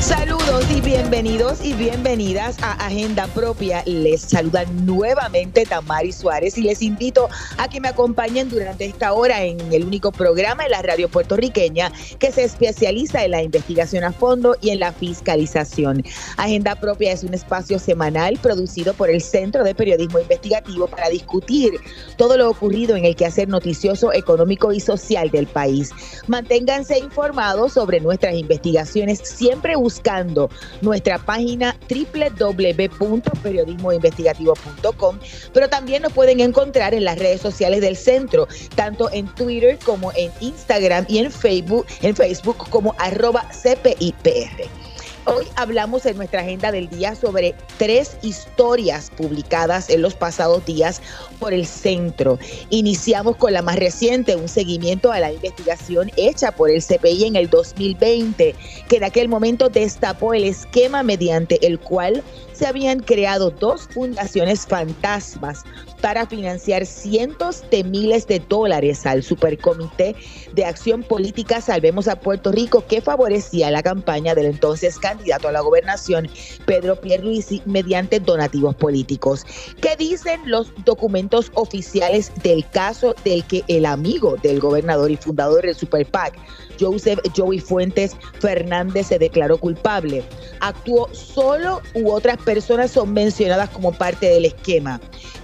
Saludos y bienvenidos y bienvenidas a Agenda Propia. Les saluda nuevamente Tamari Suárez y les invito a que me acompañen durante esta hora en el único programa de la radio puertorriqueña que se especializa en la investigación a fondo y en la fiscalización. Agenda Propia es un espacio semanal producido por el Centro de Periodismo Investigativo para discutir todo lo ocurrido en el quehacer noticioso, económico y social del país. Manténganse informados sobre nuestras investigaciones siempre buscando nuestra página www.periodismoinvestigativo.com, pero también nos pueden encontrar en las redes sociales del centro, tanto en Twitter como en Instagram y en Facebook, en Facebook como arroba CPIPR. Hoy hablamos en nuestra agenda del día sobre tres historias publicadas en los pasados días por el centro. Iniciamos con la más reciente, un seguimiento a la investigación hecha por el CPI en el 2020, que en aquel momento destapó el esquema mediante el cual se habían creado dos fundaciones fantasmas para financiar cientos de miles de dólares al Supercomité de Acción Política Salvemos a Puerto Rico que favorecía la campaña del entonces candidato a la gobernación Pedro Pierluisi mediante donativos políticos. ¿Qué dicen los documentos oficiales del caso del que el amigo del gobernador y fundador del Super PAC, Joseph Joey Fuentes Fernández se declaró culpable. Actuó solo u otras personas son mencionadas como parte del esquema.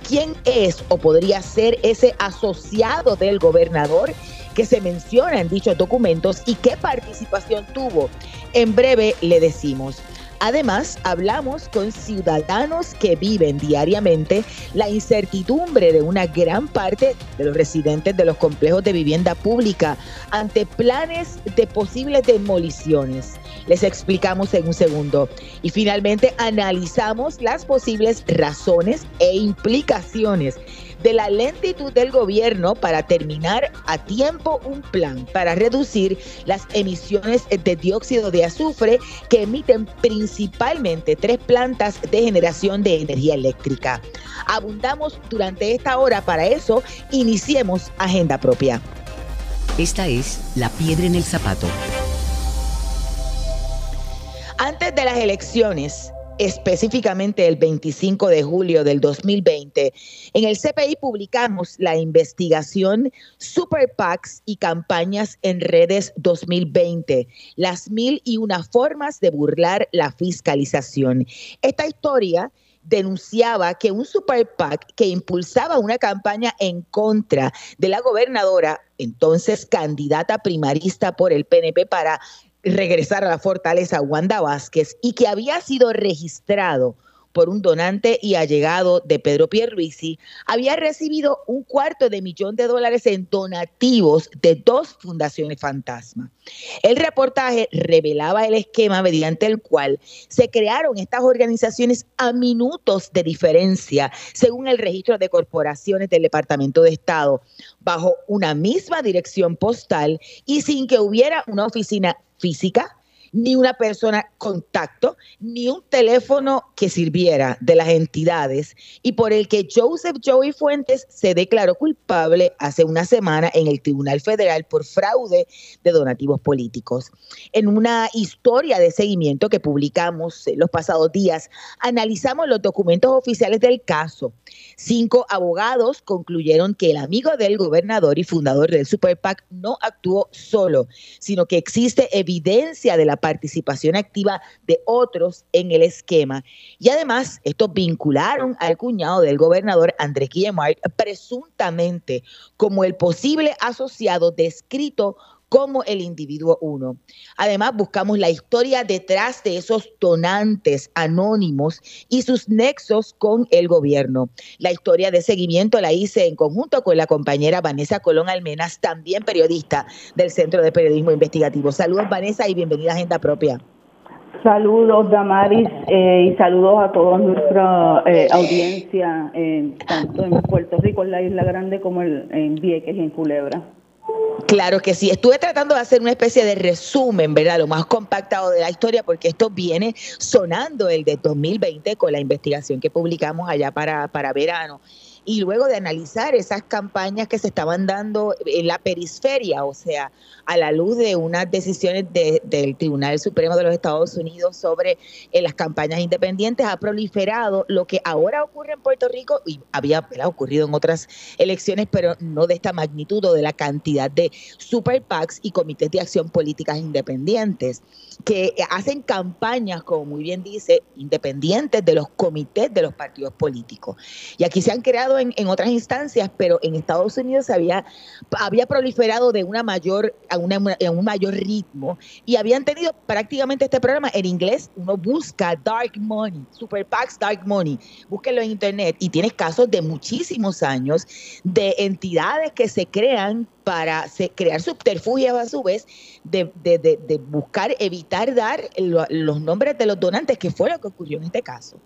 ¿Quién es o podría ser ese asociado del gobernador que se menciona en dichos documentos y qué participación tuvo? En breve le decimos. Además, hablamos con ciudadanos que viven diariamente la incertidumbre de una gran parte de los residentes de los complejos de vivienda pública ante planes de posibles demoliciones. Les explicamos en un segundo. Y finalmente analizamos las posibles razones e implicaciones de la lentitud del gobierno para terminar a tiempo un plan para reducir las emisiones de dióxido de azufre que emiten principalmente tres plantas de generación de energía eléctrica. Abundamos durante esta hora, para eso iniciemos agenda propia. Esta es La Piedra en el Zapato. Antes de las elecciones, específicamente el 25 de julio del 2020, en el CPI publicamos la investigación Super PACs y campañas en redes 2020, las mil y una formas de burlar la fiscalización. Esta historia denunciaba que un super PAC que impulsaba una campaña en contra de la gobernadora, entonces candidata primarista por el PNP para regresar a la fortaleza Wanda Vázquez y que había sido registrado por un donante y allegado de Pedro Pierluisi, había recibido un cuarto de millón de dólares en donativos de dos fundaciones fantasma. El reportaje revelaba el esquema mediante el cual se crearon estas organizaciones a minutos de diferencia, según el registro de corporaciones del Departamento de Estado, bajo una misma dirección postal y sin que hubiera una oficina física ni una persona contacto, ni un teléfono que sirviera de las entidades y por el que Joseph Joey Fuentes se declaró culpable hace una semana en el Tribunal Federal por fraude de donativos políticos. En una historia de seguimiento que publicamos los pasados días, analizamos los documentos oficiales del caso. Cinco abogados concluyeron que el amigo del gobernador y fundador del Super PAC no actuó solo, sino que existe evidencia de la participación activa de otros en el esquema. Y además, estos vincularon al cuñado del gobernador Andrés Guillemard presuntamente como el posible asociado descrito como el individuo uno. Además, buscamos la historia detrás de esos donantes anónimos y sus nexos con el gobierno. La historia de seguimiento la hice en conjunto con la compañera Vanessa Colón Almenas, también periodista del Centro de Periodismo Investigativo. Saludos, Vanessa, y bienvenida a Agenda Propia. Saludos, Damaris, eh, y saludos a toda nuestra eh, audiencia, tanto en Puerto Rico, en la Isla Grande, como en Vieques y en Culebra. Claro que sí. Estuve tratando de hacer una especie de resumen, ¿verdad? Lo más compactado de la historia, porque esto viene sonando el de 2020 con la investigación que publicamos allá para, para verano y luego de analizar esas campañas que se estaban dando en la periferia, o sea, a la luz de unas decisiones del Tribunal Supremo de los Estados Unidos sobre eh, las campañas independientes, ha proliferado lo que ahora ocurre en Puerto Rico y había ocurrido en otras elecciones, pero no de esta magnitud o de la cantidad de super PACs y comités de acción políticas independientes que hacen campañas, como muy bien dice, independientes de los comités de los partidos políticos. Y aquí se han creado en, otras instancias, pero en Estados Unidos había, había proliferado de una mayor, a, una, un mayor ritmo y habían tenido prácticamente este programa en inglés. Uno busca Dark Money, Super PACs Dark Money, búsquelo en internet y tienes casos de muchísimos años de entidades que se crean para crear subterfugios a su vez de, buscar evitar dar los nombres de los donantes, que fue lo que ocurrió en este caso.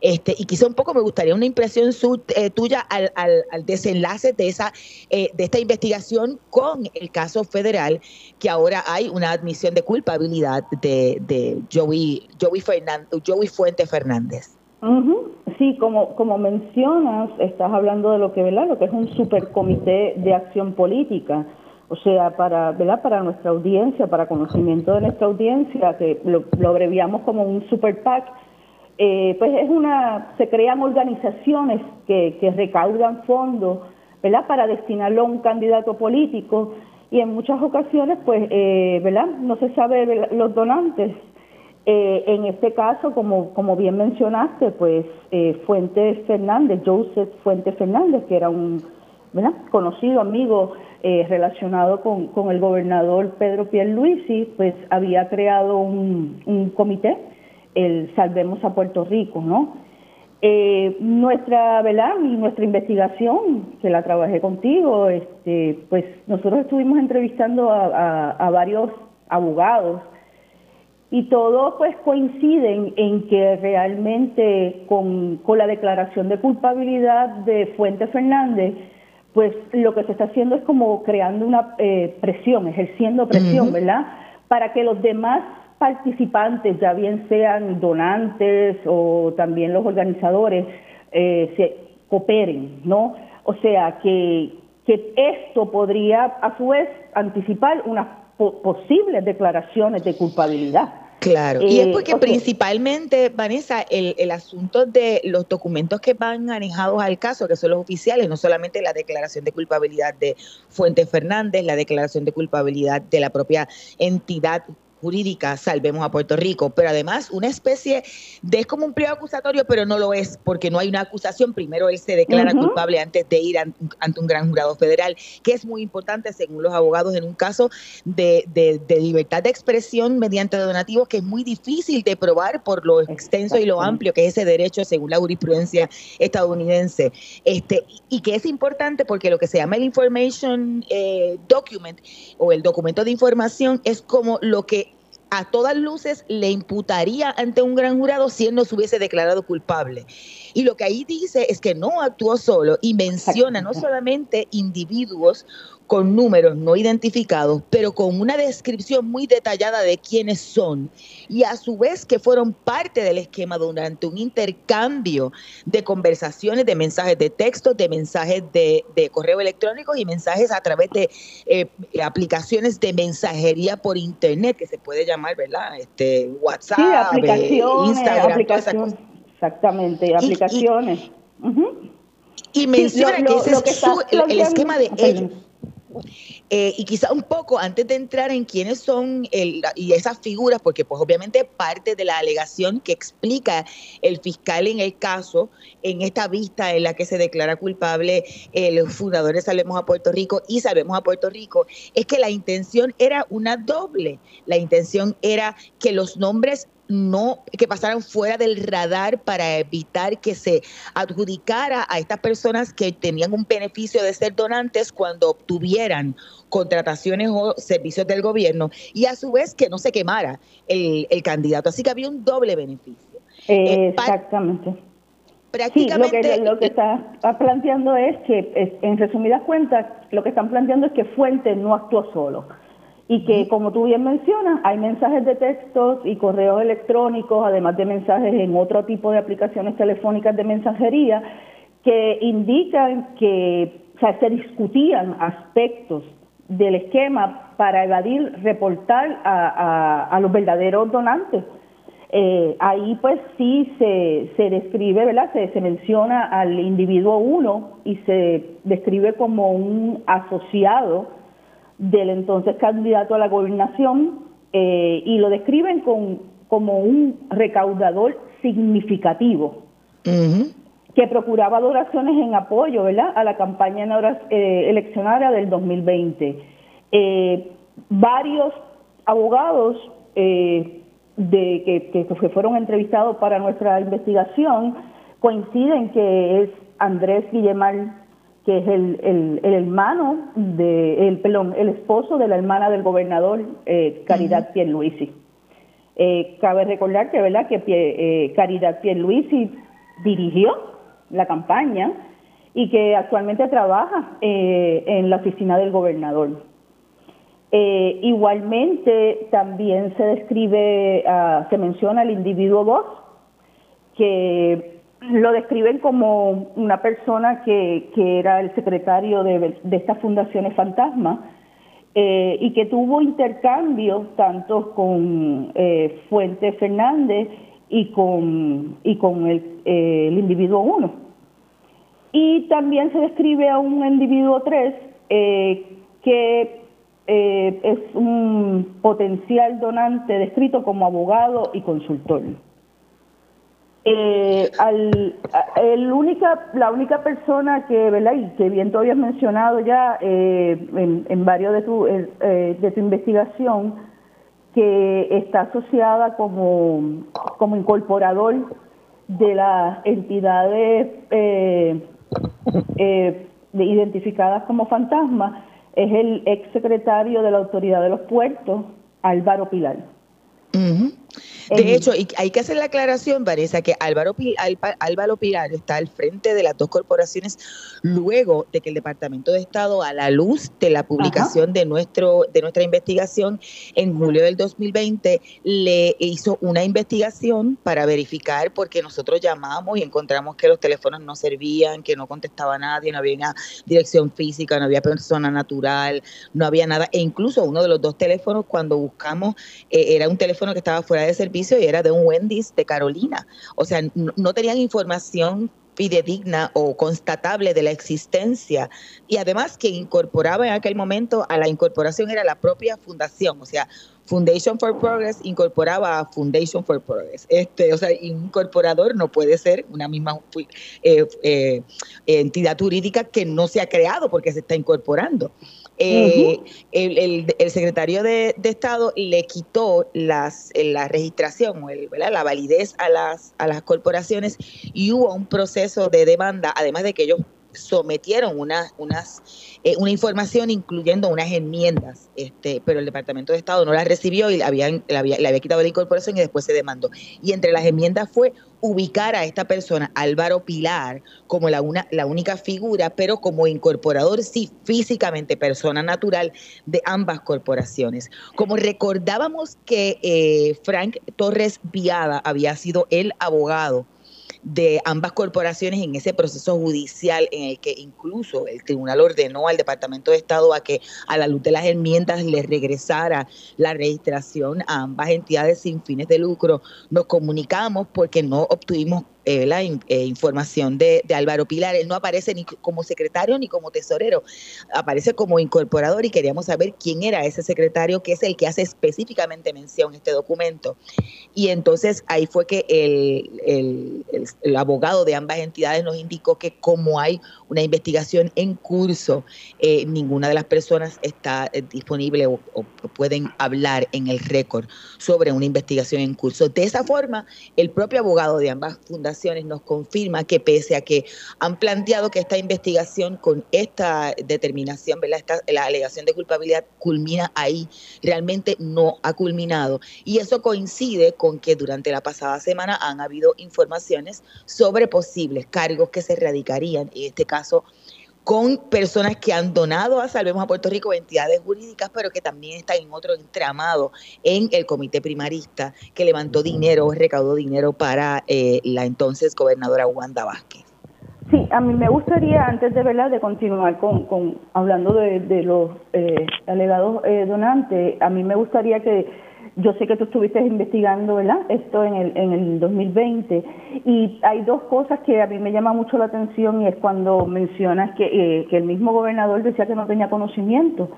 Este, y quizá un poco me gustaría una impresión eh, tuya al, desenlace de, esa, eh, de esta investigación con el caso federal, que ahora hay una admisión de culpabilidad de, de Joey, Joey, Joey Fuente Fernández. Sí, como, como mencionas, estás hablando de lo que, ¿verdad? Lo que es un supercomité de acción política. O sea, para, ¿verdad? para nuestra audiencia, para conocimiento de nuestra audiencia, que lo, abreviamos como un super PAC, eh, pues es una, se crean organizaciones que, que recaudan fondos, ¿verdad? Para destinarlo a un candidato político y en muchas ocasiones, pues, eh, ¿verdad? No se sabe los donantes eh, en este caso, como, como bien mencionaste, pues eh, Fuentes Fernández, Joseph Fuentes Fernández, que era un conocido amigo eh, relacionado con, el gobernador Pedro Pierluisi, pues había creado un, comité, el Salvemos a Puerto Rico, ¿no? Eh, nuestra, ¿verdad? Nuestra investigación, que la trabajé contigo, este, pues nosotros estuvimos entrevistando a varios abogados y todos pues coinciden en que realmente con, la declaración de culpabilidad de Fuente Fernández, pues lo que se está haciendo es como creando una eh, presión, ejerciendo presión, ¿verdad? Para que los demás participantes, ya bien sean donantes o también los organizadores, eh, se cooperen, ¿no? O sea, que, que esto podría a su vez anticipar unas posibles declaraciones de culpabilidad. Claro, y es porque eh, principalmente, Vanessa, el, el, asunto de los documentos que van manejados al caso, que son los oficiales, no solamente la declaración de culpabilidad de Fuentes Fernández, la declaración de culpabilidad de la propia entidad jurídica Salvemos a Puerto Rico, pero además una especie de, es como un pliego acusatorio, pero no lo es, porque no hay una acusación. Primero él se declara culpable antes de ir ante un gran jurado federal, que es muy importante según los abogados en un caso de, libertad de expresión mediante donativos que es muy difícil de probar por lo extenso y lo amplio que es ese derecho según la jurisprudencia estadounidense. Este, y que es importante porque lo que se llama el Information eh, Document o el documento de información es como lo que a todas luces le imputaría ante un gran jurado si él no se hubiese declarado culpable. Y lo que ahí dice es que no actuó solo y menciona no solamente individuos con números no identificados, pero con una descripción muy detallada de quiénes son y a su vez que fueron parte del esquema durante un intercambio de conversaciones, de mensajes de texto, de mensajes de, correo electrónico y mensajes a través de eh, aplicaciones de mensajería por internet que se puede llamar, ¿verdad? Este WhatsApp, Instagram, Exactamente, aplicaciones. Y, menciona que ese es el, esquema de ellos. Eh, y quizá un poco antes de entrar en quiénes son y esas figuras, porque pues obviamente parte de la alegación que explica el fiscal en el caso, en esta vista en la que se declara culpable el fundador de Salvemos a Puerto Rico y Salvemos a Puerto Rico, es que la intención era una doble. La intención era que los nombres no que pasaran fuera del radar para evitar que se adjudicara a estas personas que tenían un beneficio de ser donantes cuando obtuvieran contrataciones o servicios del gobierno y a su vez que no se quemara el, candidato. Así que había un doble beneficio. Eh, exactamente. Prácticamente... Sí, lo que, está planteando es que, en resumidas cuentas, lo que están planteando es que Fuente no actuó solo y que, como tú bien mencionas, hay mensajes de textos y correos electrónicos, además de mensajes en otro tipo de aplicaciones telefónicas de mensajería, que indican que o sea, se discutían aspectos del esquema para evadir reportar a, los verdaderos donantes. Eh, ahí pues sí se, se describe, ¿verdad? Se, se menciona al individuo uno y se describe como un asociado del entonces candidato a la gobernación eh, y lo describen con, como un recaudador significativo que procuraba donaciones en apoyo ¿verdad? a la campaña eh, eleccionaria del 2020. Eh, varios abogados de, que, que, fueron entrevistados para nuestra investigación coinciden que es Andrés Guillemar que es el, el, el hermano de, el, perdón, el esposo de la hermana del gobernador eh, Caridad Pierluisi. Eh, cabe recordar que, ¿verdad? que eh, Caridad Pierluisi dirigió la campaña y que actualmente trabaja eh, en la oficina del gobernador. igualmente también se describe, ah, se menciona el individuo 2, que lo describen como una persona que, que era el secretario de, de estas fundaciones fantasma eh, y que tuvo intercambio tanto con eh, Fuente Fernández y con, y con el, eh, el individuo 1. Y también se describe a un individuo 3 que es un potencial donante descrito como abogado y consultor. Eh, al, única, la única persona que, ¿verdad? Y que bien tú habías mencionado ya eh, en, varios de tu, eh, de tu investigación, que está asociada como, como incorporador de las entidades eh, identificadas como fantasmas, es el ex secretario de la Autoridad de los Puertos, Álvaro Pilar. De hecho, hay que hacer la aclaración, Vanessa, que Álvaro, Álvaro Pilar está al frente de las dos corporaciones luego de que el Departamento de Estado, a la luz de la publicación de, nuestro, de nuestra investigación en julio del 2020, le hizo una investigación para verificar, porque nosotros llamamos y encontramos que los teléfonos no servían, que no contestaba nadie, no había una dirección física, no había persona natural, no había nada. E incluso uno de los dos teléfonos, cuando buscamos, eh, era un teléfono que estaba fuera de servicio y era de un Wendy's de Carolina. O sea, no, tenían información fidedigna o constatable de la existencia y además que incorporaba en aquel momento a la incorporación era la propia fundación, o sea, Foundation for Progress incorporaba a Foundation for Progress. Este, o sea, incorporador no puede ser una misma eh, eh, entidad jurídica que no se ha creado porque se está incorporando. Eh, el, secretario de, Estado le quitó las, la registración, el, la validez a las, a las corporaciones y hubo un proceso de demanda, además de que ellos sometieron una, unas, eh, una información incluyendo unas enmiendas, este, pero el Departamento de Estado no las recibió y le, había, le había quitado la incorporación y después se demandó. Y entre las enmiendas fue ubicar a esta persona, Álvaro Pilar, como la, una, la única figura, pero como incorporador, sí, físicamente persona natural de ambas corporaciones. Como recordábamos que eh, Frank Torres Viada había sido el abogado de ambas corporaciones en ese proceso judicial en el que incluso el tribunal ordenó al Departamento de Estado a que a la luz de las enmiendas le regresara la registración a ambas entidades sin fines de lucro. Nos comunicamos porque no obtuvimos eh, la eh, información de, Álvaro Pilar. Él no aparece ni como secretario ni como tesorero, aparece como incorporador y queríamos saber quién era ese secretario, que es el que hace específicamente mención en este documento. Y entonces ahí fue que el, el, abogado de ambas entidades nos indicó que como hay una investigación en curso, eh, ninguna de las personas está disponible o, pueden hablar en el récord sobre una investigación en curso. De esa forma, el propio abogado de ambas fundaciones nos confirma que pese a que han planteado que esta investigación con esta determinación, ¿verdad? la alegación de culpabilidad culmina ahí, realmente no ha culminado. Y eso coincide con que durante la pasada semana han habido informaciones sobre posibles cargos que se radicarían, en este caso con personas que han donado a Salvemos a Puerto Rico, entidades jurídicas, pero que también están en otro entramado en el comité primarista que levantó dinero, recaudó dinero para eh, la entonces gobernadora Wanda Vázquez. Sí, a mí me gustaría, antes de verdad, de continuar con, con hablando de, los eh, alegados eh, donantes, a mí me gustaría que yo sé que tú estuviste investigando, ¿verdad? Esto en el, en el 2020 y hay dos cosas que a mí me llama mucho la atención y es cuando mencionas que, eh, que el mismo gobernador decía que no tenía conocimiento.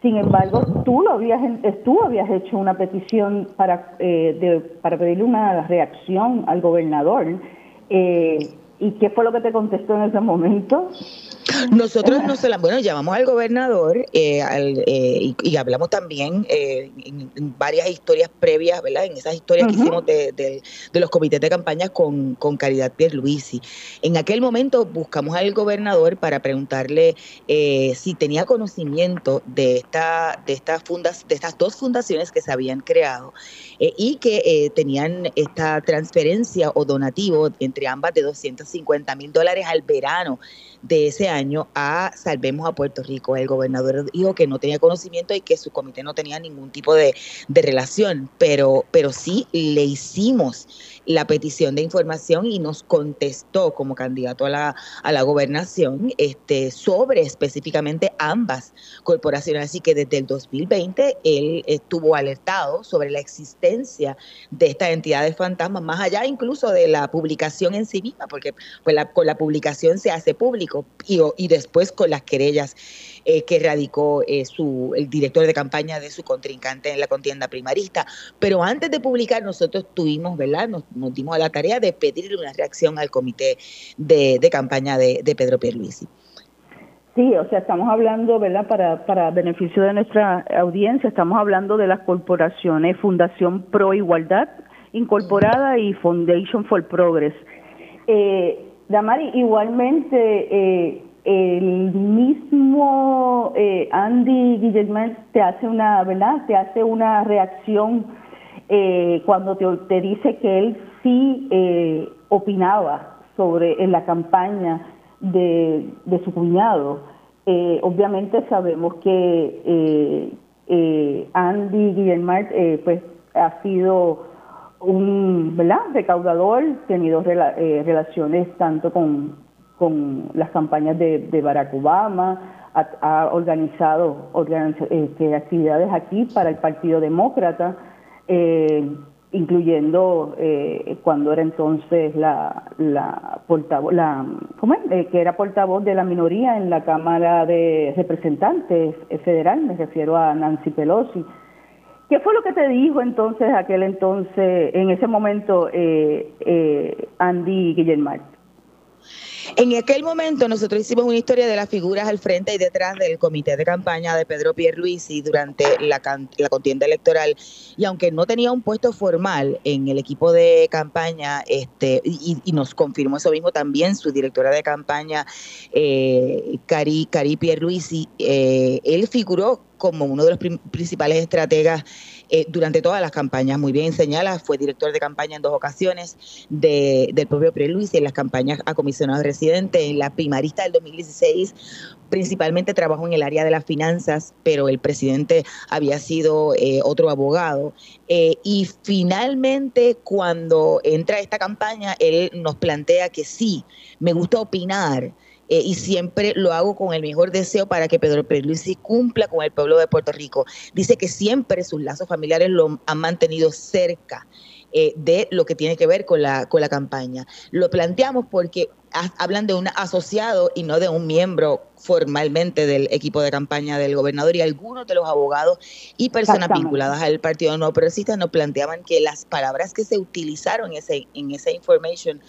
Sin embargo, tú lo habías, tú habías hecho una petición para, eh, de, para pedirle una reacción al gobernador. Eh, ¿Y qué fue lo que te contestó en ese momento? Nosotros no la bueno, llamamos al gobernador eh, eh, y, hablamos también eh, en, varias historias previas, ¿verdad? En esas historias que hicimos de, los comités de campaña con, con Caridad Pierluisi. En aquel momento buscamos al gobernador para preguntarle si tenía conocimiento de esta, de estas fundas, de estas dos fundaciones que se habían creado y que tenían esta transferencia o donativo entre ambas de 250 mil dólares al verano de ese año a Salvemos a Puerto Rico. El gobernador dijo que no tenía conocimiento y que su comité no tenía ningún tipo de, relación, pero, pero sí le hicimos la petición de información y nos contestó como candidato a la, a la gobernación este, sobre específicamente ambas corporaciones. Así que desde el 2020 él estuvo alertado sobre la existencia de estas entidades fantasmas, más allá incluso de la publicación en sí misma, porque pues, con la publicación se hace público y, y después con las querellas eh, que radicó eh, su, el director de campaña de su contrincante en la contienda primarista. Pero antes de publicar, nosotros tuvimos, ¿verdad? Nos, dimos a la tarea de pedirle una reacción al comité de, campaña de, Pedro Pierluisi. Sí, o sea, estamos hablando, ¿verdad? Para, para beneficio de nuestra audiencia, estamos hablando de las corporaciones Fundación Pro Igualdad Incorporada y Foundation for Progress. Eh, Damari, igualmente, eh, el mismo eh, Andy Guillermo te hace una, ¿verdad? Te hace una reacción eh, cuando te, dice que él sí eh, opinaba sobre en la campaña de, de su cuñado. obviamente sabemos que Andy Guillermo pues ha sido un ¿verdad? recaudador, tenido relaciones tanto con con las campañas de, Barack Obama, ha, organizado este, actividades aquí para el Partido Demócrata, eh, incluyendo eh, cuando era entonces la, la portavoz, la. Eh, que era portavoz de la minoría en la Cámara de Representantes federal, me refiero a Nancy Pelosi. ¿Qué fue lo que te dijo entonces aquel entonces, en ese momento, Andy Guillermo? En aquel momento nosotros hicimos una historia de las figuras al frente y detrás del comité de campaña de Pedro Pierluisi durante la, la contienda electoral. Y aunque no tenía un puesto formal en el equipo de campaña, este y, nos confirmó eso mismo también su directora de campaña, eh, Cari, Cari Pierluisi, eh, él figuró como uno de los principales estrategas eh, durante todas las campañas. Muy bien señala, fue director de campaña en dos ocasiones del propio Luis y en las campañas a comisionado residente. En la primarista del 2016 principalmente trabajó en el área de las finanzas, pero el presidente había sido eh, otro abogado. Eh, y finalmente, cuando entra esta campaña, él nos plantea que sí, me gusta opinar eh, y siempre lo hago con el mejor deseo para que Pedro Pierluisi cumpla con el pueblo de Puerto Rico. Dice que siempre sus lazos familiares lo han mantenido cerca. Eh, de lo que tiene que ver con la, con la campaña. Lo planteamos porque hablan de un asociado y no de un miembro formalmente del equipo de campaña del gobernador y algunos de los abogados y personas vinculadas al Partido No Progresista nos planteaban que las palabras que se utilizaron en ese, en esa information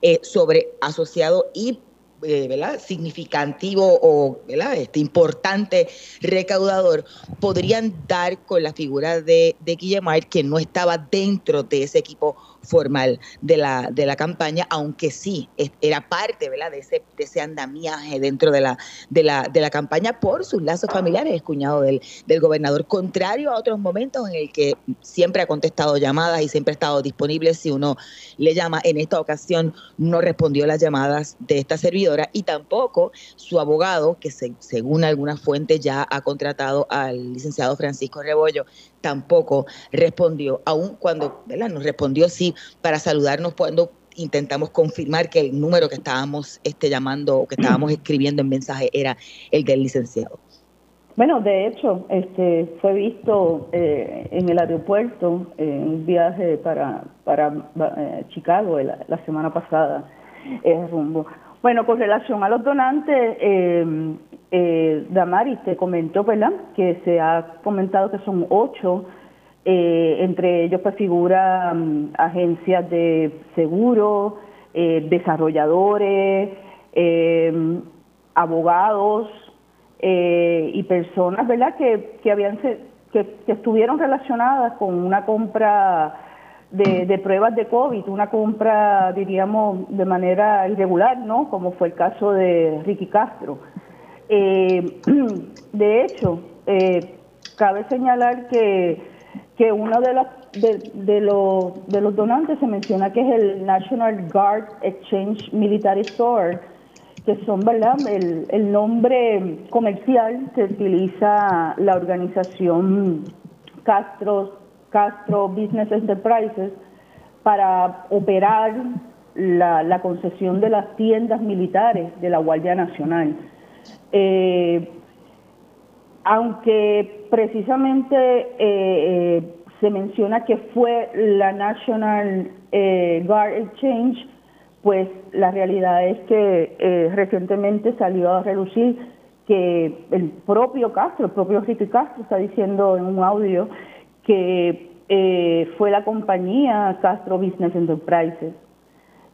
eh, sobre asociado y eh, significativo o. Este, importante recaudador podrían dar con la figura de, de Guillemard, que no estaba dentro de ese equipo formal de la, de la campaña, aunque sí era parte. De, ese, de ese andamiaje dentro de la, de, la, de la campaña por sus lazos familiares, es cuñado del, del gobernador, contrario a otros momentos en el que siempre ha contestado llamadas y siempre ha estado disponible si uno le llama. En esta ocasión no respondió las llamadas de esta servidora y tampoco su abogado, que según algunas fuentes ya ha contratado al licenciado Francisco Rebollo, tampoco respondió, aun cuando ¿verdad? nos respondió sí para saludarnos cuando intentamos confirmar que el número que estábamos este, llamando o que estábamos escribiendo en mensaje era el del licenciado. Bueno, de hecho, este fue visto eh, en el aeropuerto en un viaje para, para eh, Chicago la, la, semana pasada, rumbo. Bueno, con relación a los donantes, eh, eh, Damaris te comentó, ¿verdad? Que se ha comentado que son ocho, eh, entre ellos pues figuran mm, agencias de seguro, eh, desarrolladores, eh, abogados y personas, ¿verdad? Que, que habían que, que estuvieron relacionadas con una compra de, de, pruebas de COVID, una compra, diríamos, de manera irregular, ¿no? Como fue el caso de Ricky Castro. Eh, de hecho, eh, cabe señalar que, que uno de los, de, los, de los donantes se menciona que es el National Guard Exchange Military Store, que son, ¿verdad?, el, el nombre comercial que utiliza la organización Castro, Castro Business Enterprises para operar la, concesión de las tiendas militares de la Guardia Nacional. Eh, aunque precisamente eh, eh, se menciona que fue la National Guard Exchange, pues la realidad es que recientemente salió a relucir que el propio Castro, el propio Ricky Castro está diciendo en un audio que fue la compañía Castro Business Enterprises.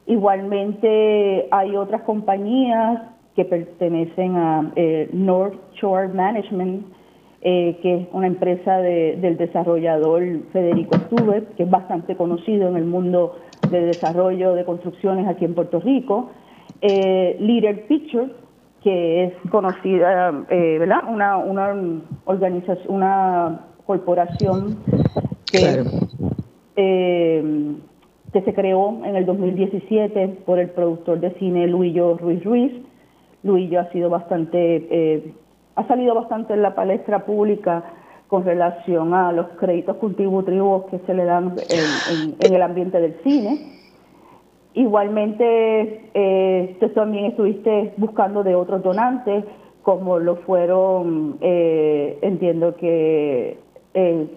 Igualmente hay otras compañías que pertenecen a eh, North Shore Management, eh, que es una empresa del desarrollador Federico Stuber, que es bastante conocido en el mundo del desarrollo de construcciones aquí en Puerto Rico. Eh, Leader Pictures, que es conocida, eh, ¿verdad? Una, una organización, una corporación que, que se creó en el 2017 por el productor de cine Luillo Ruiz Ruiz Luillo ha sido bastante, eh, ha salido bastante en la palestra pública con relación a los créditos contributivos que se le dan en, el ambiente del cine. Igualmente, eh, tú también estuviste buscando de otros donantes, como lo fueron, eh, entiendo que eh,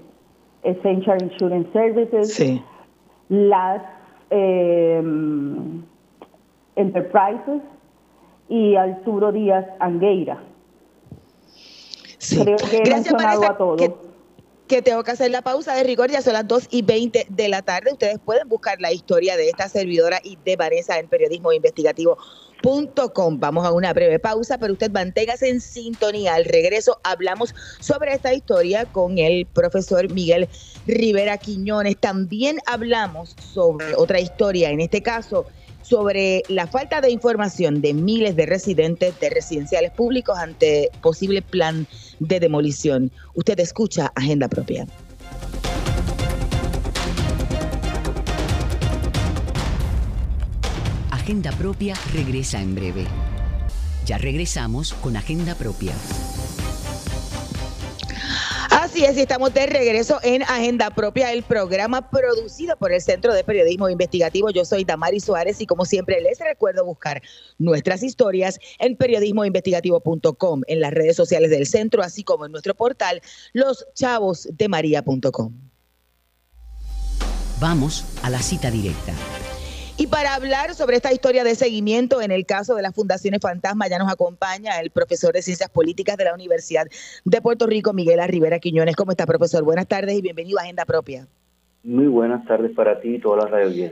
Essential Insurance Services, las Enterprises, y Arturo Díaz Angueira. Creo que he mencionado a todos. Que, tengo que hacer la pausa de rigor, ya son las 2 y 20 de la tarde. Ustedes pueden buscar la historia de esta servidora y de Vanessa en periodismo investigativo. Vamos a una breve pausa, pero usted manténgase en sintonía. Al regreso hablamos sobre esta historia con el profesor Miguel Rivera Quiñones. También hablamos sobre otra historia, en este caso sobre la falta de información de miles de residentes de residenciales públicos ante posible plan de demolición. Usted escucha Agenda Propia. Agenda Propia regresa en breve. Ya regresamos con Agenda Propia. Así es, y estamos de regreso en Agenda Propia, el programa producido por el Centro de Periodismo Investigativo. Yo soy Damari Suárez y como siempre les recuerdo buscar nuestras historias en periodismoinvestigativo.com, en las redes sociales del centro, así como en nuestro portal loschavosdemaria.com. Vamos a la cita directa. Y para hablar sobre esta historia de seguimiento en el caso de las fundaciones fantasma, ya nos acompaña el profesor de Ciencias Políticas de la Universidad de Puerto Rico, Miguel Rivera Quiñones. ¿Cómo está, profesor? Buenas tardes y bienvenido a Agenda Propia. Muy buenas tardes para ti y todas las radio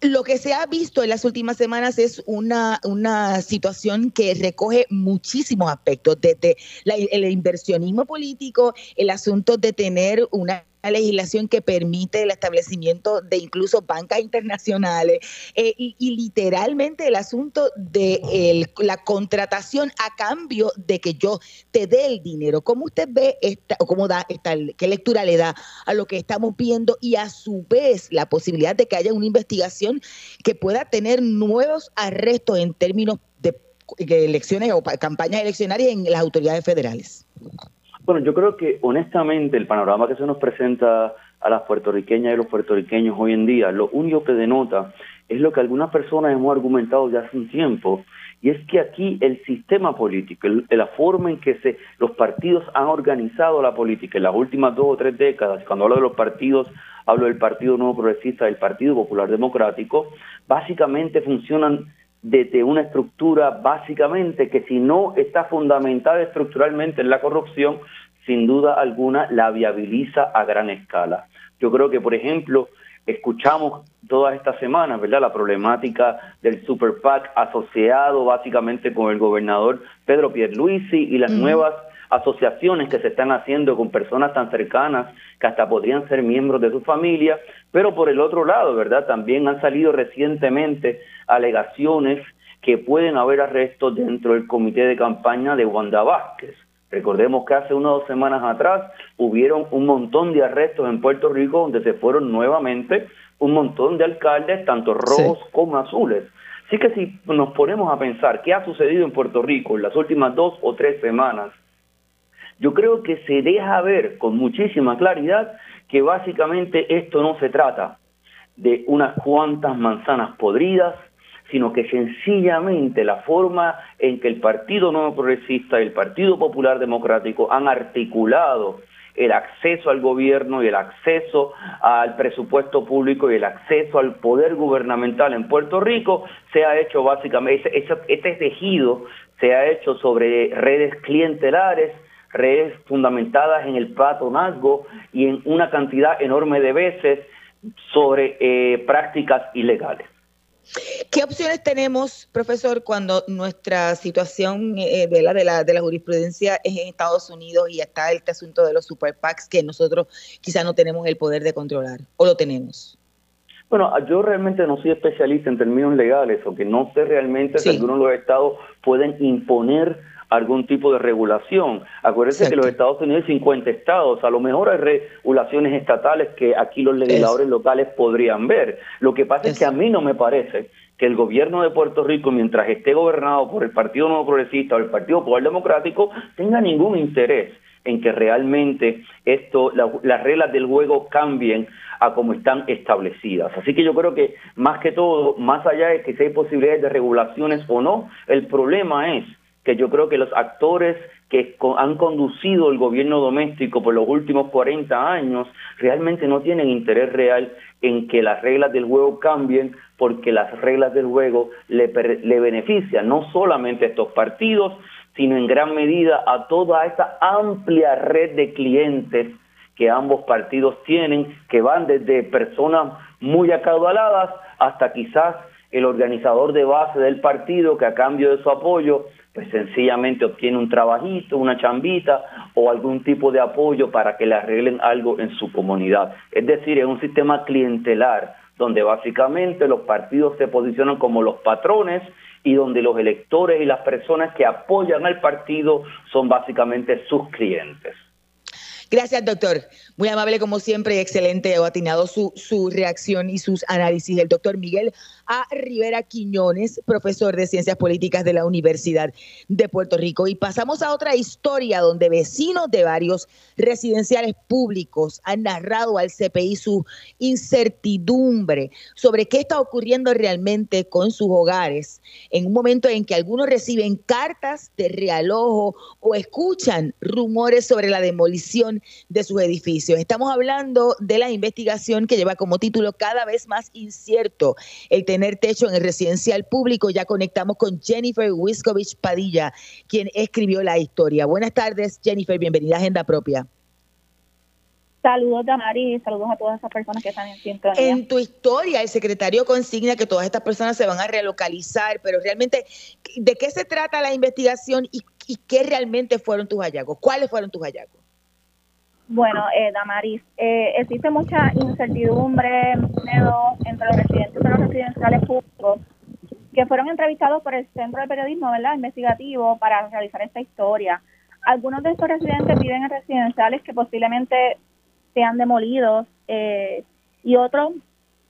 lo que se ha visto en las últimas semanas es una, una situación que recoge muchísimos aspectos, desde el inversionismo político, el asunto de tener una legislación que permite el establecimiento de incluso bancas internacionales eh, y, literalmente el asunto de la contratación a cambio de que yo te dé el dinero. ¿Cómo usted ve esta, o cómo da esta, qué lectura le da a lo que estamos viendo y a su vez la posibilidad de que haya una investigación que pueda tener nuevos arrestos en términos de elecciones o campañas eleccionarias en las autoridades federales? Bueno, yo creo que honestamente el panorama que se nos presenta a las puertorriqueñas y los puertorriqueños hoy en día, lo único que denota es lo que algunas personas hemos argumentado ya hace un tiempo, y es que aquí el sistema político, la forma en que se, los partidos han organizado la política en las últimas dos o tres décadas, cuando hablo de los partidos, hablo del Partido Nuevo Progresista, del Partido Popular Democrático, básicamente funcionan desde una estructura básicamente que si no está fundamentada estructuralmente en la corrupción, sin duda alguna la viabiliza a gran escala. Yo creo que, por ejemplo, escuchamos todas estas semanas, ¿verdad? La problemática del Super PAC asociado básicamente con el gobernador Pedro Pierluisi y las nuevas asociaciones que se están haciendo con personas tan cercanas que hasta podrían ser miembros de su familia, pero por el otro lado, ¿verdad? También han salido recientemente alegaciones que pueden haber arrestos dentro del comité de campaña de Wanda Vázquez. Recordemos que hace unas dos semanas atrás hubieron un montón de arrestos en Puerto Rico donde se fueron nuevamente un montón de alcaldes, tanto rojos como azules. Así que si nos ponemos a pensar qué ha sucedido en Puerto Rico en las últimas dos o tres semanas, yo creo que se deja ver con muchísima claridad que básicamente esto no se trata de unas cuantas manzanas podridas, sino que sencillamente la forma en que el Partido Nuevo Progresista y el Partido Popular Democrático han articulado el acceso al gobierno y el acceso al presupuesto público y el acceso al poder gubernamental en Puerto Rico se ha hecho básicamente, este tejido se ha hecho sobre redes clientelares, redes fundamentadas en el patronazgo y en una cantidad enorme de veces sobre eh, prácticas ilegales. ¿Qué opciones tenemos, profesor, cuando nuestra situación eh, de, la, de, la, de la jurisprudencia es en Estados Unidos y está este asunto de los super PACs que nosotros quizá no tenemos el poder de controlar o lo tenemos? Bueno, yo realmente no soy especialista en términos legales o que no sé realmente si algunos de los estados pueden imponer algún tipo de regulación. Acuérdense que los Estados Unidos hay 50 estados, a lo mejor hay regulaciones estatales que aquí los legisladores locales podrían ver. Lo que pasa es que a mí no me parece que el gobierno de Puerto Rico, mientras esté gobernado por el Partido Nuevo Progresista o el Partido Popular Democrático, tenga ningún interés en que realmente esto, las reglas del juego cambien a como están establecidas. Así que yo creo que más que todo, más allá de que si hay posibilidades de regulaciones o no, el problema es que yo creo que los actores que han conducido el gobierno doméstico por los últimos 40 años realmente no tienen interés real en que las reglas del juego cambien porque las reglas del juego le, le benefician no solamente a estos partidos, sino en gran medida a toda esa amplia red de clientes que ambos partidos tienen, que van desde personas muy acaudaladas hasta quizás el organizador de base del partido que a cambio de su apoyo pues sencillamente obtiene un trabajito, una chambita o algún tipo de apoyo para que le arreglen algo en su comunidad. Es decir, es un sistema clientelar donde básicamente los partidos se posicionan como los patrones y donde los electores y las personas que apoyan al partido son básicamente sus clientes. Gracias, doctor. Muy amable como siempre y excelente o atinado su, su reacción y sus análisis. El doctor Miguel A. Rivera Quiñones, profesor de Ciencias Políticas de la Universidad de Puerto Rico. Y pasamos a otra historia donde vecinos de varios residenciales públicos han narrado al CPI su incertidumbre sobre qué está ocurriendo realmente con sus hogares en un momento en que algunos reciben cartas de realojo o escuchan rumores sobre la demolición de sus edificios. Estamos hablando de la investigación que lleva como título cada vez más incierto el tener techo en el residencial público. Ya conectamos con Jennifer Wiskovich Padilla, quien escribió la historia. Buenas tardes, Jennifer. Bienvenida a Agenda Propia. Saludos, Damari, y saludos a todas esas personas que están en sintonía. En tu historia, el secretario consigna que todas estas personas se van a relocalizar, pero realmente, ¿de qué se trata la investigación y, qué realmente fueron tus hallazgos? ¿Cuáles fueron tus hallazgos? Bueno, eh, Damaris, eh, existe mucha incertidumbre, entre los residentes de los residenciales públicos que fueron entrevistados por el Centro de Periodismo ¿verdad? Investigativo para realizar esta historia. Algunos de estos residentes viven en residenciales que posiblemente sean demolidos eh, y otros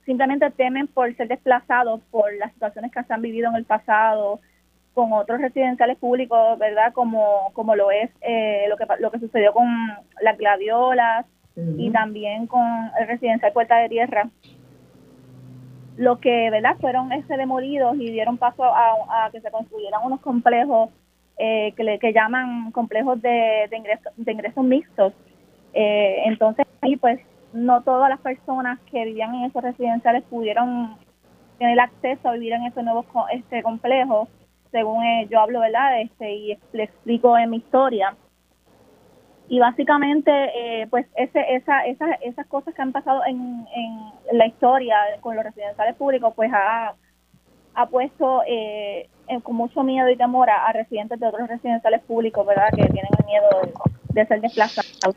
simplemente temen por ser desplazados por las situaciones que se han vivido en el pasado con otros residenciales públicos, ¿verdad? Como, como lo es eh, lo, que, lo que sucedió con las gladiolas y también con el residencial Puerta de Tierra. Lo que, ¿verdad? Fueron este demolidos y dieron paso a, que se construyeran unos complejos eh, que, le, que llaman complejos de, de, ingreso, de ingresos mixtos, eh, entonces, ahí pues no todas las personas que vivían en esos residenciales pudieron tener acceso a vivir en ese nuevo este complejo, según eh, yo hablo, ¿verdad? Este, y le explico en mi historia. Y básicamente, eh, pues ese, esa, esa, esas cosas que han pasado en, en la historia con los residenciales públicos, pues ha, ha puesto eh, con mucho miedo y temor a, residentes de otros residenciales públicos, ¿verdad? Que tienen el miedo de ser desplazados.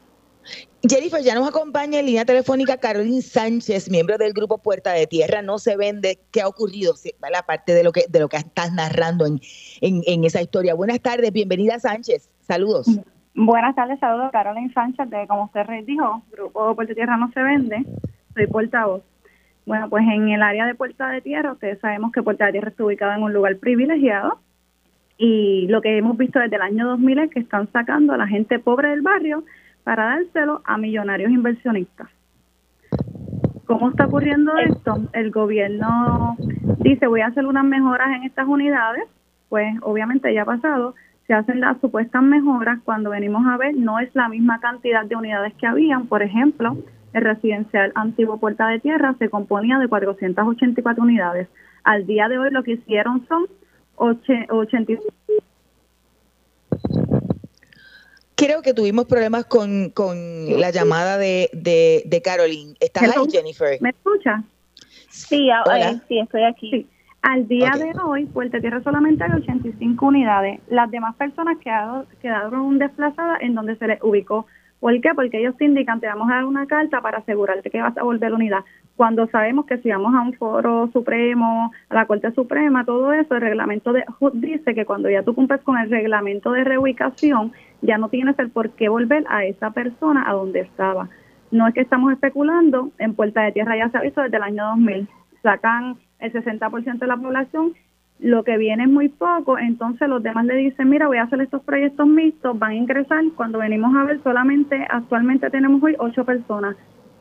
Jennifer, ya nos acompaña en línea telefónica Carolyn Sánchez, miembro del grupo Puerta de Tierra No se vende. ¿Qué ha ocurrido? La parte de lo que de lo que estás narrando en, en, esa historia. Buenas tardes, bienvenida Sánchez. Saludos. Buenas tardes, saludos Carolyn Sánchez como usted dijo, grupo Puerta de Tierra No se vende. Soy portavoz. Bueno, pues en el área de Puerta de Tierra, ustedes sabemos que Puerta de Tierra está ubicada en un lugar privilegiado y lo que hemos visto desde el año 2000 es que están sacando a la gente pobre del barrio para dárselo a millonarios inversionistas. ¿Cómo está ocurriendo esto? El gobierno dice voy a hacer unas mejoras en estas unidades, pues obviamente ya ha pasado, se hacen las supuestas mejoras cuando venimos a ver no es la misma cantidad de unidades que habían, por ejemplo, el residencial antiguo Puerta de Tierra se componía de 484 unidades. Al día de hoy lo que hicieron son 85 creo que tuvimos problemas con, con la llamada de, de, de Caroline. ¿Estás ahí, Jennifer? ¿Me escucha? Sí, sí, estoy aquí. Al día de hoy, Puerto Tierra solamente hay 85 unidades. Las demás personas quedaron, quedaron desplazadas en donde se les ubicó. ¿Por qué? Porque ellos te indican, te vamos a dar una carta para asegurarte que vas a volver a la unidad. Cuando sabemos que si vamos a un foro supremo, a la Corte Suprema, todo eso, el reglamento de, dice que cuando ya tú cumples con el reglamento de reubicación, ya no tienes el por qué volver a esa persona a donde estaba. No es que estamos especulando, en Puerta de Tierra ya se ha visto desde el año 2000. Sacan el 60% de la población, lo que viene es muy poco, entonces los demás le dicen, mira, voy a hacer estos proyectos mixtos, van a ingresar, cuando venimos a ver solamente, actualmente tenemos hoy ocho personas.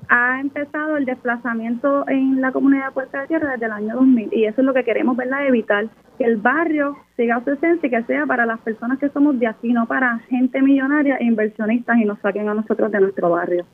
Ha empezado el desplazamiento en la comunidad de Puerta de Tierra desde el año 2000 y eso es lo que queremos, ¿verdad? Evitar que el barrio siga su esencia y que sea para las personas que somos de aquí, no para gente millonaria e inversionistas y nos saquen a nosotros de nuestro barrio.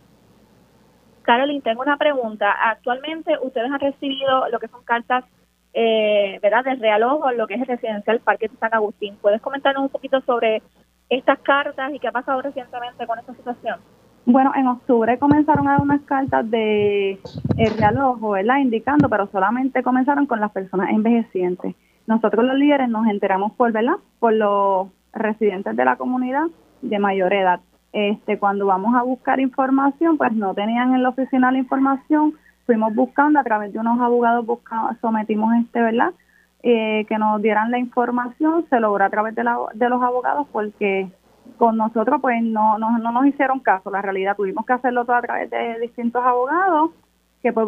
Carolyn, tengo una pregunta. Actualmente ustedes han recibido lo que son cartas, eh, ¿verdad?, de realojo, lo que es el residencial Parque de San Agustín. ¿Puedes comentarnos un poquito sobre estas cartas y qué ha pasado recientemente con esta situación? Bueno, en octubre comenzaron a dar unas cartas de el realojo, ¿verdad?, indicando, pero solamente comenzaron con las personas envejecientes nosotros los líderes nos enteramos por, ¿verdad? Por los residentes de la comunidad de mayor edad. Este, cuando vamos a buscar información, pues no tenían en la oficina la información, fuimos buscando a través de unos abogados, buscamos, sometimos este, ¿verdad? Eh, que nos dieran la información, se logró a través de, la, de los abogados porque con nosotros pues no, no, no nos hicieron caso, la realidad tuvimos que hacerlo todo a través de distintos abogados que pues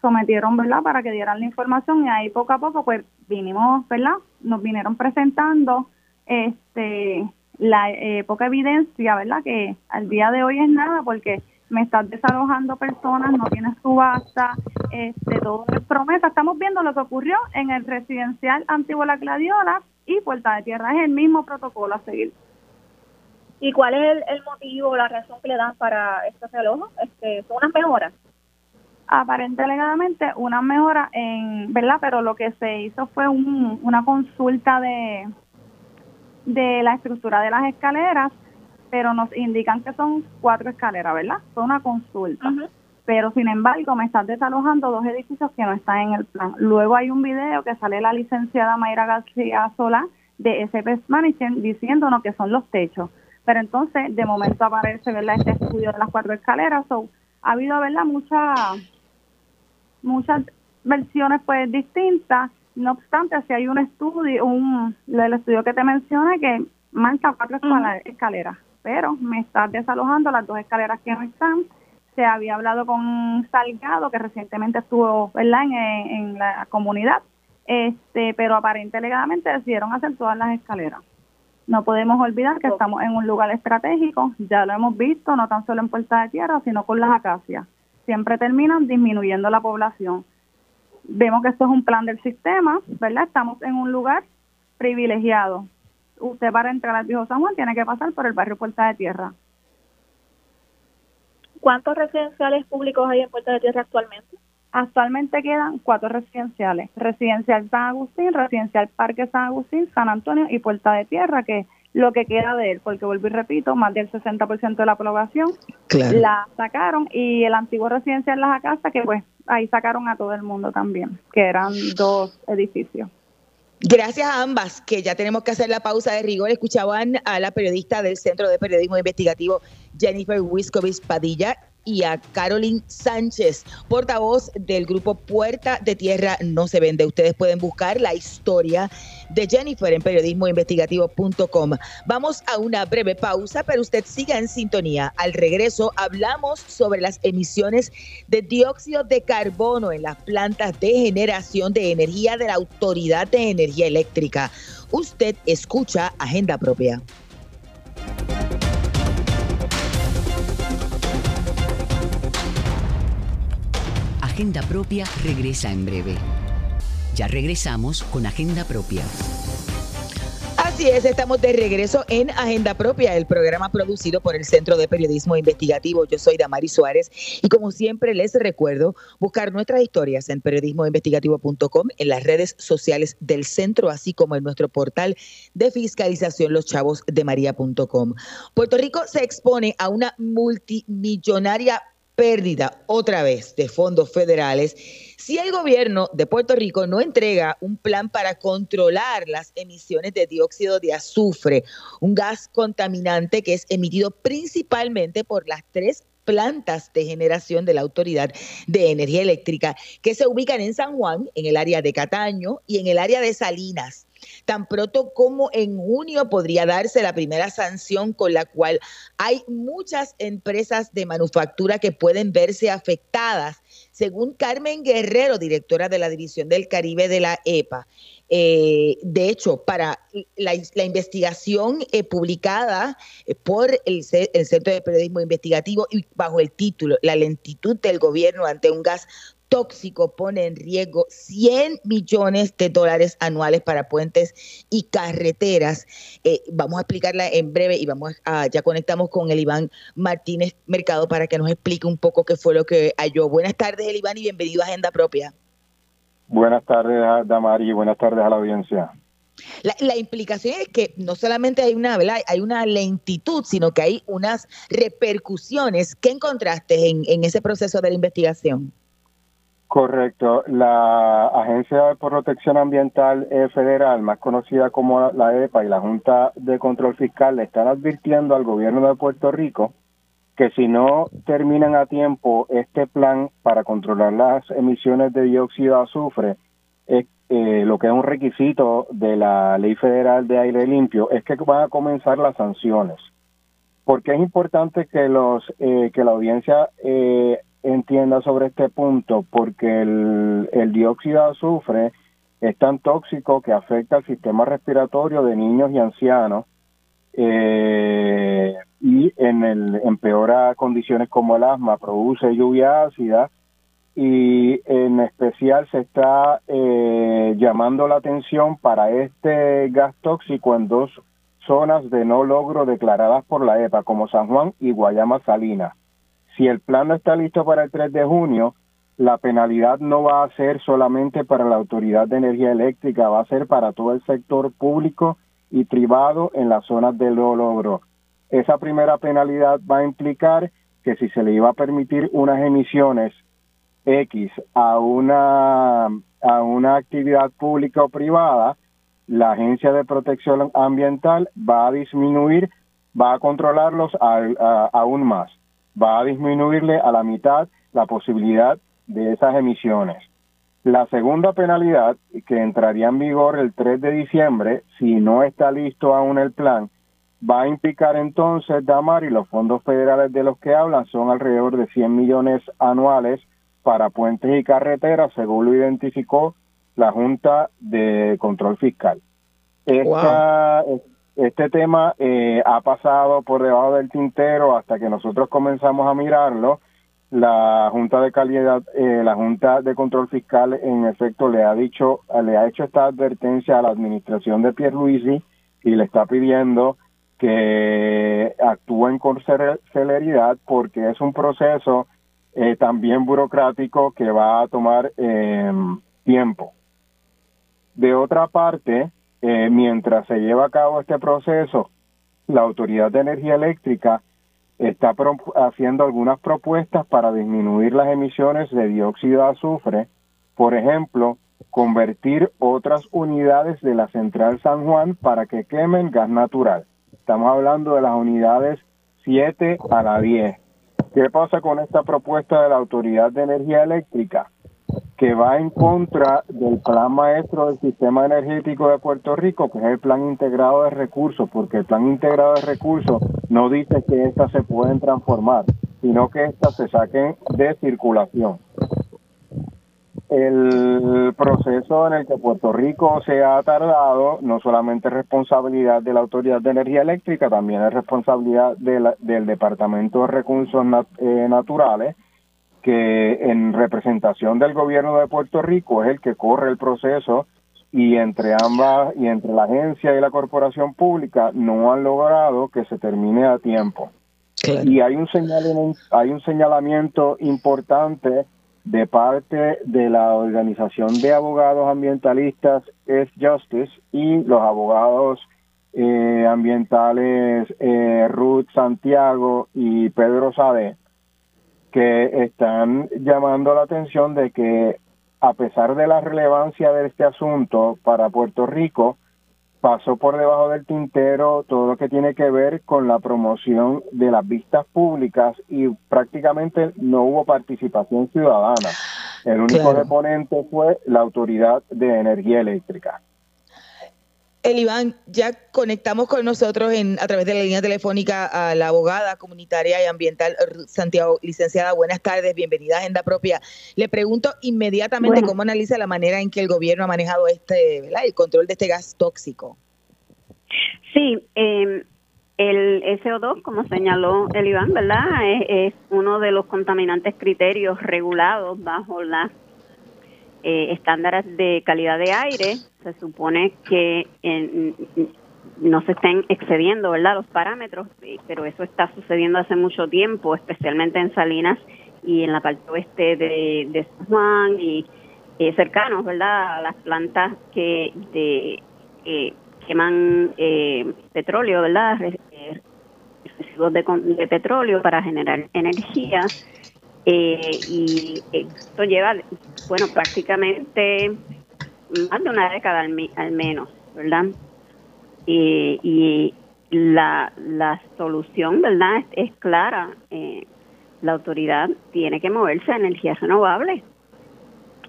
sometieron, ¿verdad?, para que dieran la información y ahí poco a poco, pues vinimos, ¿verdad?, nos vinieron presentando este la eh, poca evidencia, ¿verdad?, que al día de hoy es nada porque me estás desalojando personas, no tienes subasta, este, todo es promesa. Estamos viendo lo que ocurrió en el residencial Antiguo La Gladiola y Puerta de Tierra, es el mismo protocolo a seguir. ¿Y cuál es el, el motivo, la razón que le dan para este desalojo? Este, ¿Son unas mejoras? aparentemente una mejora en, ¿verdad? Pero lo que se hizo fue una consulta de, de la estructura de las escaleras, pero nos indican que son cuatro escaleras, ¿verdad? Son una consulta. Pero sin embargo, me están desalojando dos edificios que no están en el plan. Luego hay un video que sale la licenciada Mayra García Sola de SP Management diciéndonos que son los techos. Pero entonces, de momento aparece, ¿verdad? Este estudio de las cuatro escaleras. So, ha habido, ¿verdad? Muchas muchas versiones pues distintas. No obstante, si hay un estudio, un el estudio que te mencioné que marca cuatro escaleras, pero me está desalojando las dos escaleras que no están. Se había hablado con Salgado, que recientemente estuvo ¿verdad? En, en la comunidad, este pero aparentemente decidieron hacer todas las escaleras. No podemos olvidar que estamos en un lugar estratégico, ya lo hemos visto, no tan solo en Puerta de Tierra, sino con las acacias. Siempre terminan disminuyendo la población. Vemos que esto es un plan del sistema, ¿verdad? Estamos en un lugar privilegiado. Usted para entrar al Viejo San Juan tiene que pasar por el barrio Puerta de Tierra. ¿Cuántos residenciales públicos hay en Puerta de Tierra actualmente? Actualmente quedan cuatro residenciales, Residencial San Agustín, Residencial Parque San Agustín, San Antonio y Puerta de Tierra, que lo que queda de él, porque vuelvo y repito, más del 60% de la población la sacaron y el antiguo residencial Las Acasas, que pues ahí sacaron a todo el mundo también, que eran dos edificios. Gracias a ambas, que ya tenemos que hacer la pausa de rigor. Escuchaban a la periodista del Centro de Periodismo Investigativo, Jennifer Wiskovich Padilla, y a Caroline Sánchez, portavoz del grupo Puerta de Tierra No se vende. Ustedes pueden buscar la historia de Jennifer en periodismoinvestigativo.com. Vamos a una breve pausa, pero usted siga en sintonía. Al regreso hablamos sobre las emisiones de dióxido de carbono en las plantas de generación de energía de la Autoridad de Energía Eléctrica. Usted escucha Agenda Propia. Agenda Propia regresa en breve. Ya regresamos con Agenda Propia. Así es, estamos de regreso en Agenda Propia, el programa producido por el Centro de Periodismo Investigativo. Yo soy Damari Suárez y como siempre les recuerdo buscar nuestras historias en periodismoinvestigativo.com, en las redes sociales del centro, así como en nuestro portal de fiscalización loschavosdemaria.com. Puerto Rico se expone a una multimillonaria pérdida otra vez de fondos federales si el gobierno de Puerto Rico no entrega un plan para controlar las emisiones de dióxido de azufre, un gas contaminante que es emitido principalmente por las tres plantas de generación de la Autoridad de Energía Eléctrica que se ubican en San Juan, en el área de Cataño y en el área de Salinas tan pronto como en junio podría darse la primera sanción con la cual hay muchas empresas de manufactura que pueden verse afectadas, según Carmen Guerrero, directora de la División del Caribe de la EPA. Eh, de hecho, para la, investigación eh, publicada eh, por el, el, Centro de Periodismo Investigativo y bajo el título La lentitud del gobierno ante un gas tóxico pone en riesgo 100 millones de dólares anuales para puentes y carreteras. Eh, vamos a explicarla en breve y vamos a, ya conectamos con el Iván Martínez Mercado para que nos explique un poco qué fue lo que halló. Buenas tardes, el Iván, y bienvenido a Agenda Propia. Buenas tardes, Damari, buenas tardes a la audiencia. La, implicación es que no solamente hay una, hay una lentitud, sino que hay unas repercusiones. ¿Qué encontraste en, en ese proceso de la investigación? Correcto. La Agencia de Protección Ambiental Federal, más conocida como la EPA y la Junta de Control Fiscal, le están advirtiendo al gobierno de Puerto Rico que si no terminan a tiempo este plan para controlar las emisiones de dióxido de azufre, eh, lo que es un requisito de la Ley Federal de Aire Limpio, es que van a comenzar las sanciones. Porque es importante que los eh, que la audiencia eh, entienda sobre este punto, porque el, dióxido de azufre es tan tóxico que afecta al sistema respiratorio de niños y ancianos eh, y en el empeora condiciones como el asma, produce lluvia ácida y en especial se está eh, llamando la atención para este gas tóxico en dos zonas de no logro declaradas por la EPA como San Juan y Guayama Salinas si el plan no está listo para el 3 de junio, la penalidad no va a ser solamente para la Autoridad de Energía Eléctrica, va a ser para todo el sector público y privado en las zonas de lo logro. esa primera penalidad va a implicar que si se le iba a permitir unas emisiones X a una, a una actividad pública o privada, la Agencia de Protección Ambiental va a disminuir, va a controlarlos aún más, va a disminuirle a la mitad la posibilidad de esas emisiones. La segunda penalidad, que entraría en vigor el 3 de diciembre, si no está listo aún el plan, va a implicar entonces, Damar, y los fondos federales de los que hablan son alrededor de 100 millones anuales para puentes y carreteras, según lo identificó la Junta de Control Fiscal. Este tema eh, ha pasado por debajo del tintero hasta que nosotros comenzamos a mirarlo. La Junta de Calidad, eh, la Junta de Control Fiscal, en efecto, le ha dicho, le ha hecho esta advertencia a la administración de Pierluisi y le está pidiendo que actúen con celeridad porque es un proceso eh, también burocrático que va a tomar em, tiempo. De otra parte, eh, mientras se lleva a cabo este proceso, la Autoridad de Energía Eléctrica está haciendo algunas propuestas para disminuir las emisiones de dióxido de azufre, por ejemplo, convertir otras unidades de la central San Juan para que quemen gas natural. Estamos hablando de las unidades 7 a la 10. ¿Qué pasa con esta propuesta de la Autoridad de Energía Eléctrica? Que va en contra del plan maestro del sistema energético de Puerto Rico, que es el plan integrado de recursos, porque el plan integrado de recursos no dice que éstas se pueden transformar, sino que éstas se saquen de circulación. El proceso en el que Puerto Rico se ha tardado no solamente es responsabilidad de la Autoridad de Energía Eléctrica, también es responsabilidad del Departamento de Recursos eh, Naturales, que en representación del gobierno de Puerto Rico es el que corre el proceso y entre ambas y entre la agencia y la corporación pública no han logrado que se termine a tiempo. Y hay un hay un señalamiento importante de parte de la Organización de Abogados Ambientalistas es Justice y los abogados eh, ambientales eh, Ruth Santiago y Pedro Sade, que están llamando la atención de que a pesar de la relevancia de este asunto para Puerto Rico, pasó por debajo del tintero todo lo que tiene que ver con la promoción de las vistas públicas y prácticamente no hubo participación ciudadana. El único deponente fue la Autoridad de Energía Eléctrica. El Iván, ya conectamos con nosotros en, a través de la línea telefónica a la abogada comunitaria y ambiental Santiago, licenciada. Buenas tardes, bienvenida a Agenda Propia. Le pregunto inmediatamente cómo analiza la manera en que el gobierno ha manejado este, ¿verdad? el control de este gas tóxico. Sí, eh, el SO2, como señaló el Iván, ¿verdad? Es, es uno de los contaminantes criterios regulados bajo las eh, estándares de calidad de aire, se supone que no se estén excediendo, ¿verdad? Los parámetros, pero eso está sucediendo hace mucho tiempo, especialmente en Salinas y en la parte oeste de, San Juan y eh, cercanos, ¿verdad? A las plantas que de, eh, queman eh, petróleo, ¿verdad? Residuos de, de petróleo para generar energía eh, y esto lleva, bueno, prácticamente más de una década al, menos, ¿verdad? y la, la solución, ¿verdad? Es, clara. Eh, la autoridad tiene que moverse a energías renovables.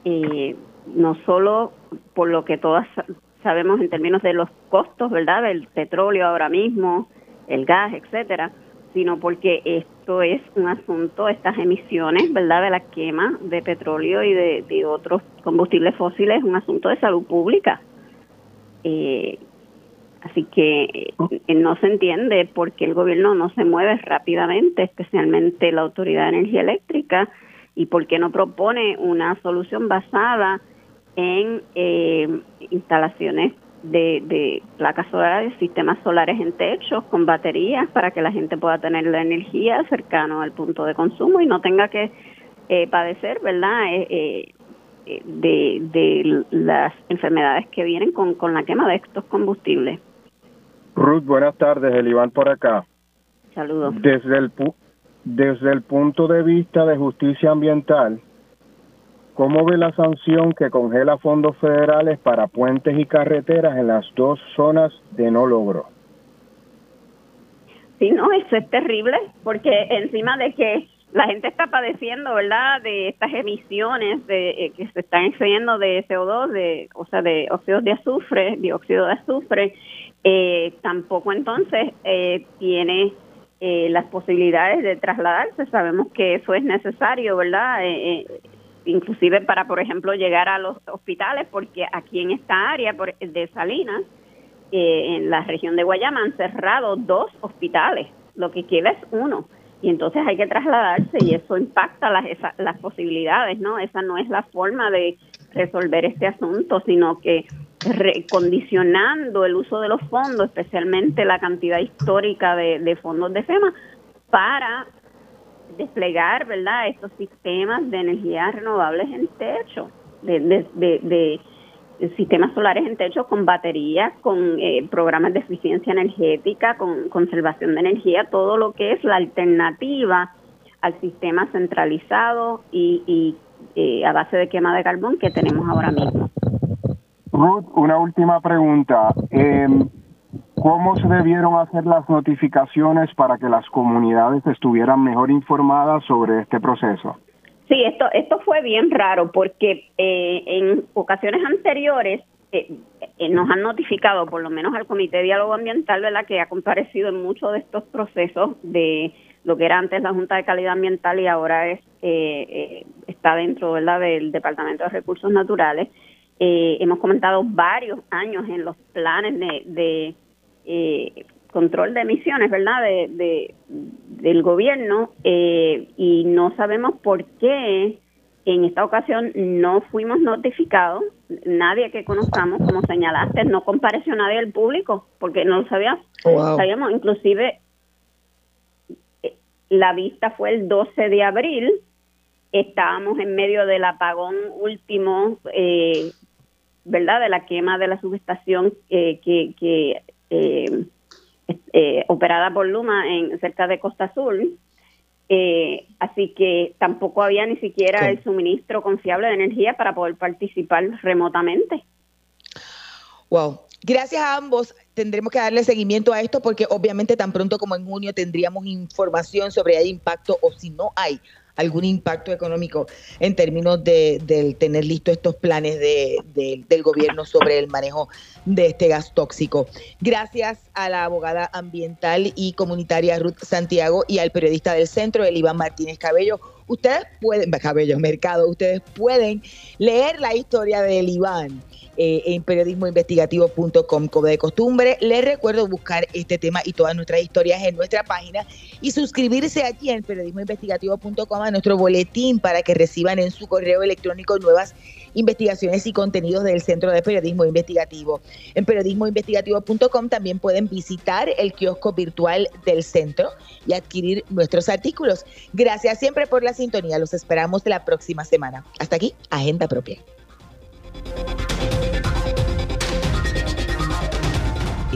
Eh, no solo por lo que todas sabemos en términos de los costos, ¿verdad? Del petróleo ahora mismo, el gas, etcétera, sino porque esto es un asunto, estas emisiones, ¿verdad?, de la quema de petróleo y de, otros combustibles fósiles, es un asunto de salud pública. Eh, así que eh, no se entiende por qué el gobierno no se mueve rápidamente, especialmente la Autoridad de Energía Eléctrica, y por qué no propone una solución basada en eh, instalaciones de, de placas solares, sistemas solares en techos con baterías para que la gente pueda tener la energía cercano al punto de consumo y no tenga que eh, padecer, ¿verdad? Eh, eh, de, de las enfermedades que vienen con, con la quema de estos combustibles. Ruth, buenas tardes, el Iván por acá. Saludos. Desde el, desde el punto de vista de justicia ambiental, ¿cómo ve la sanción que congela fondos federales para puentes y carreteras en las dos zonas de no logro? Sí, no, eso es terrible, porque encima de que la gente está padeciendo, ¿verdad?, de estas emisiones de eh, que se están excediendo de CO2, de, o sea, de óxidos de azufre, dióxido de azufre, eh, tampoco entonces eh, tiene las posibilidades de trasladarse. Sabemos que eso es necesario, ¿verdad? Inclusive para, por ejemplo, llegar a los hospitales, porque aquí en esta área de Salinas, en la región de Guayama, han cerrado dos hospitales, lo que queda es uno y entonces hay que trasladarse y eso impacta las, las posibilidades, ¿no? Esa no es la forma de resolver este asunto, sino que recondicionando el uso de los fondos, especialmente la cantidad histórica de, fondos de FEMA, para desplegar, ¿verdad?, estos sistemas de energía renovables en techo, de, de sistemas solares en techo con baterías, con eh, programas de eficiencia energética, con conservación de energía, todo lo que es la alternativa al sistema centralizado y, eh, a base de quema de carbón que tenemos ahora mismo. Ruth, una última pregunta. Em, ¿Cómo se debieron hacer las notificaciones para que las comunidades estuvieran mejor informadas sobre este proceso? Sí, esto, esto fue bien raro porque eh, en ocasiones anteriores eh, eh, nos han notificado, por lo menos al Comité de Diálogo Ambiental, ¿verdad? que ha comparecido en muchos de estos procesos de lo que era antes la Junta de Calidad Ambiental y ahora es está dentro ¿verdad? del Departamento de Recursos Naturales. hemos comentado varios años en los planes de, de control de emisiones, ¿verdad?, de, del gobierno eh, y no sabemos por qué en esta ocasión no fuimos notificados, nadie que conozcamos, como señalaste, no compareció nadie del público porque no lo sabíamos. Sabíamos, inclusive eh, la vista fue el 12 de abril, estábamos en medio del apagón último, eh, ¿verdad?, de la quema de la subestación que... que eh, operada por Luma en cerca de Costa Azul. Eh, así que tampoco había ni siquiera el suministro confiable de energía para poder participar remotamente. Wow. Gracias a ambos. Tendremos que darle seguimiento a esto porque obviamente tan pronto como en junio tendríamos información sobre el impacto o si no hay algún impacto económico en términos de, tener listos estos planes de, del gobierno sobre el manejo de este gas tóxico. Gracias a la abogada ambiental y comunitaria Ruth Santiago y al periodista del centro, el Iván Martínez Cabello. Ustedes pueden, Cabello Mercado, ustedes pueden leer la historia del Iván eh, en periodismoinvestigativo.com como de costumbre. Les recuerdo buscar este tema y todas nuestras historias en nuestra página y suscribirse aquí en periodismoinvestigativo.com a nuestro boletín para que reciban en su correo electrónico nuevas investigaciones y contenidos del Centro de Periodismo Investigativo. En periodismoinvestigativo.com también pueden visitar el kiosco virtual del centro y adquirir nuestros artículos. Gracias siempre por la sintonía. Los esperamos la próxima semana. Hasta aquí, Agenda Propia.